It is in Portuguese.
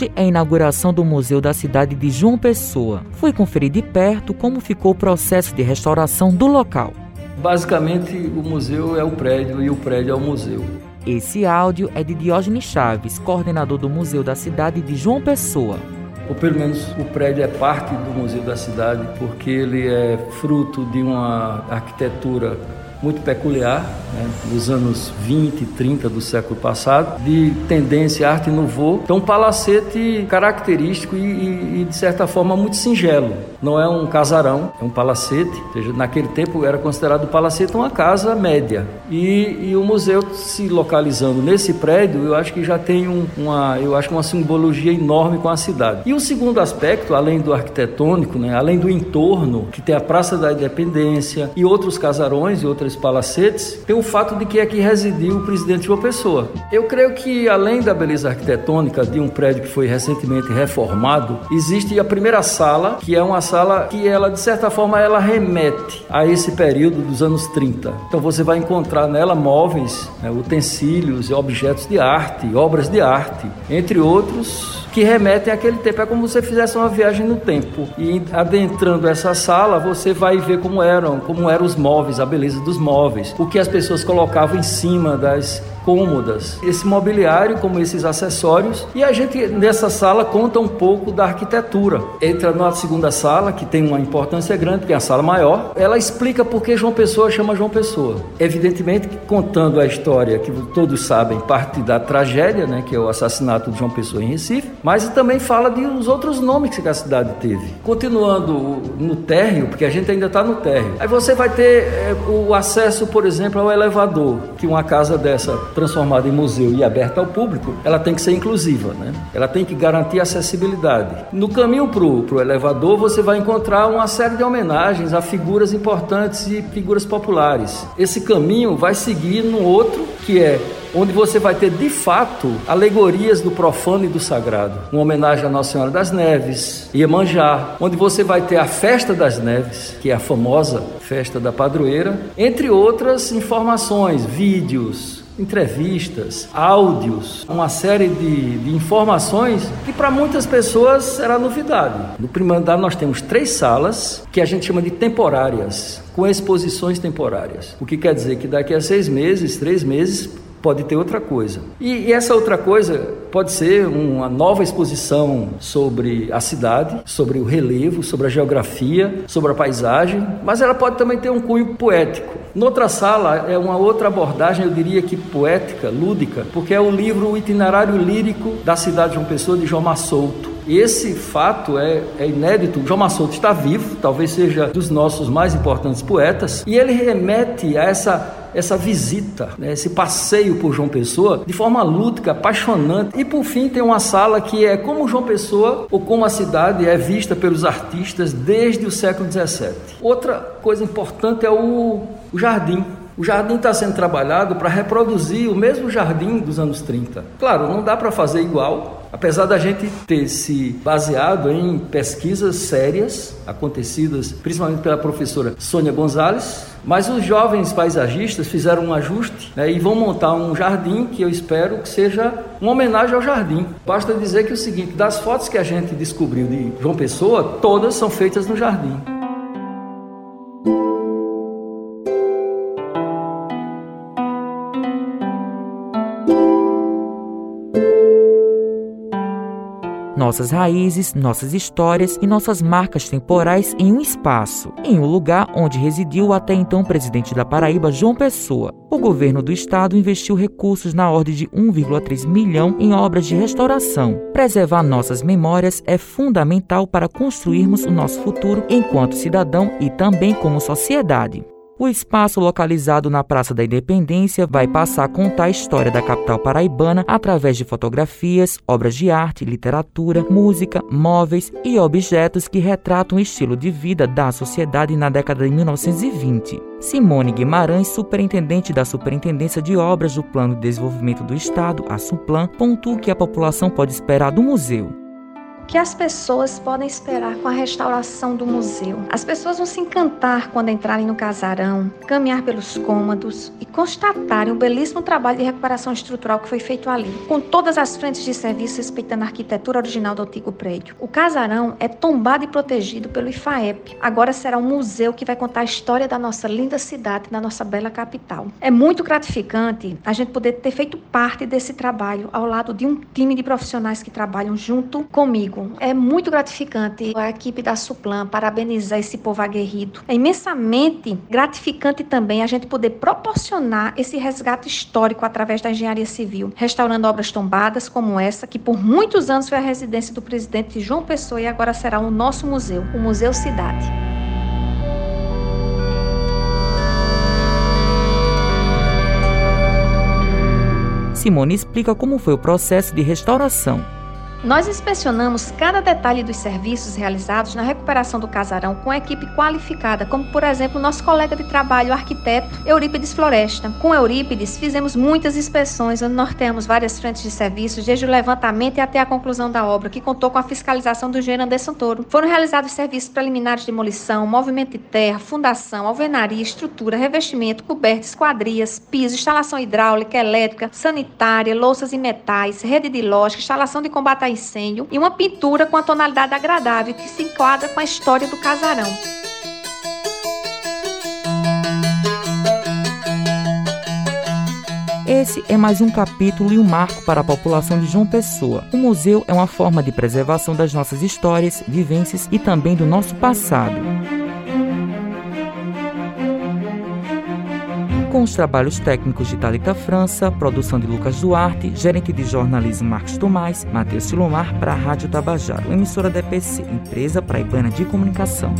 Hoje é a inauguração do Museu da cidade de João Pessoa. Fui conferir de perto como ficou o processo de restauração do local. Basicamente, o museu é o prédio e o prédio é o museu. Esse áudio é de Diógenes Chaves, coordenador do Museu da cidade de João Pessoa. Ou pelo menos o prédio é parte do Museu da cidade, porque ele é fruto de uma arquitetura muito peculiar, né, dos anos 20 e 30 do século passado, de tendência arte nouveau. Então, um palacete característico e, e, e, de certa forma, muito singelo. Não é um casarão, é um palacete. Ou seja, naquele tempo era considerado o palacete uma casa média. E, e, o museu se localizando nesse prédio, eu acho que já tem um, uma, eu acho uma simbologia enorme com a cidade. E o segundo aspecto, além do arquitetônico, né, além do entorno, que tem a Praça da Independência e outros casarões e outras palacetes, tem o fato de que aqui residiu o presidente João Pessoa. Eu creio que, além da beleza arquitetônica de um prédio que foi recentemente reformado, existe a primeira sala, que é uma sala que ela, de certa forma, ela remete a esse período dos anos 30. Então você vai encontrar nela móveis, né, utensílios, objetos de arte, obras de arte, entre outros que remetem àquele tempo. É como se você fizesse uma viagem no tempo. E adentrando essa sala, você vai ver como eram, como eram os móveis, a beleza dos móveis, o que as pessoas colocavam em cima das cômodas, esse mobiliário como esses acessórios. E a gente nessa sala conta um pouco da arquitetura. Entra na segunda sala, que tem uma importância grande, que é a sala maior. Ela explica por que João Pessoa chama João Pessoa. Evidentemente contando a história que todos sabem, parte da tragédia, né, que é o assassinato de João Pessoa em Recife, mas também fala de os outros nomes que a cidade teve. Continuando no térreo, porque a gente ainda está no térreo. Aí você vai ter é, o acesso, por exemplo, ao elevador, que uma casa dessa transformada em museu e aberta ao público, ela tem que ser inclusiva, né? Ela tem que garantir acessibilidade. No caminho para o elevador, você vai encontrar uma série de homenagens a figuras importantes e figuras populares. Esse caminho vai seguir no outro, que é onde você vai ter de fato alegorias do profano e do sagrado. Uma homenagem à Nossa Senhora das Neves, Iemanjá, onde você vai ter a Festa das Neves, que é a famosa festa da padroeira, entre outras informações, vídeos, entrevistas, áudios, uma série de, de informações que para muitas pessoas era novidade. No primeiro andar nós temos três salas que a gente chama de temporárias, com exposições temporárias. O que quer dizer que daqui a seis meses, três meses, pode ter outra coisa. E, e, essa outra coisa pode ser uma nova exposição sobre a cidade, sobre o relevo, sobre a geografia, sobre a paisagem, mas ela pode também ter um cunho poético. Noutra sala é uma outra abordagem, eu diria que poética, lúdica, porque é o livro O Itinerário Lírico da Cidade de João Pessoa, de João Massolto. Esse fato é, é inédito. João Massolto está vivo, talvez seja dos nossos mais importantes poetas, e ele remete a essa essa visita, né, esse passeio por João Pessoa de forma lúdica, apaixonante. E por fim tem uma sala que é como João Pessoa ou como a cidade é vista pelos artistas desde o século XVII. Outra coisa importante é o, o jardim. O jardim está sendo trabalhado para reproduzir o mesmo jardim dos anos 30. Claro, não dá para fazer igual, apesar da gente ter se baseado em pesquisas sérias, acontecidas principalmente pela professora Sônia Gonzalez, mas os jovens paisagistas fizeram um ajuste né, e vão montar um jardim que eu espero que seja uma homenagem ao jardim. Basta dizer que é o seguinte: das fotos que a gente descobriu de João Pessoa, todas são feitas no jardim. Nossas raízes, nossas histórias e nossas marcas temporais em um espaço, em um lugar onde residiu o até então presidente da Paraíba, João Pessoa. O governo do estado investiu recursos na ordem de 1,3 milhão em obras de restauração. Preservar nossas memórias é fundamental para construirmos o nosso futuro enquanto cidadão e também como sociedade. O espaço localizado na Praça da Independência vai passar a contar a história da capital paraibana através de fotografias, obras de arte, literatura, música, móveis e objetos que retratam o estilo de vida da sociedade na década de 1920. Simone Guimarães, superintendente da Superintendência de Obras do Plano de Desenvolvimento do Estado, a SUPLAN, pontua que a população pode esperar do museu que as pessoas podem esperar com a restauração do museu? As pessoas vão se encantar quando entrarem no casarão, caminhar pelos cômodos e constatarem o belíssimo trabalho de recuperação estrutural que foi feito ali, com todas as frentes de serviço respeitando a arquitetura original do antigo prédio. O casarão é tombado e protegido pelo IFAEP. Agora será um museu que vai contar a história da nossa linda cidade, da nossa bela capital. É muito gratificante a gente poder ter feito parte desse trabalho ao lado de um time de profissionais que trabalham junto comigo. É muito gratificante a equipe da Suplan parabenizar esse povo aguerrido. É imensamente gratificante também a gente poder proporcionar esse resgate histórico através da engenharia civil, restaurando obras tombadas como essa, que por muitos anos foi a residência do presidente João Pessoa e agora será o nosso museu, o Museu Cidade. Simone explica como foi o processo de restauração nós inspecionamos cada detalhe dos serviços realizados na recuperação do casarão com equipe qualificada, como por exemplo nosso colega de trabalho, o arquiteto Eurípides Floresta. Com Eurípides, fizemos muitas inspeções, onde norteamos várias frentes de serviços, desde o levantamento até a conclusão da obra, que contou com a fiscalização do engenheiro Anderson Toro. Foram realizados serviços preliminares de demolição, movimento de terra, fundação, alvenaria, estrutura, revestimento, coberta, esquadrias, piso, instalação hidráulica, elétrica, sanitária, louças e metais, rede de lógica, instalação de combate a incêndio e uma pintura com a tonalidade agradável que se enquadra com a história do casarão. Esse é mais um capítulo e um marco para a população de João Pessoa. O museu é uma forma de preservação das nossas histórias, vivências e também do nosso passado. Com os trabalhos técnicos de Talita França, produção de Lucas Duarte, gerente de jornalismo Marcos Tomás, Matheus Silomar para a Rádio Tabajaro, emissora da EPC, empresa praibana de comunicação.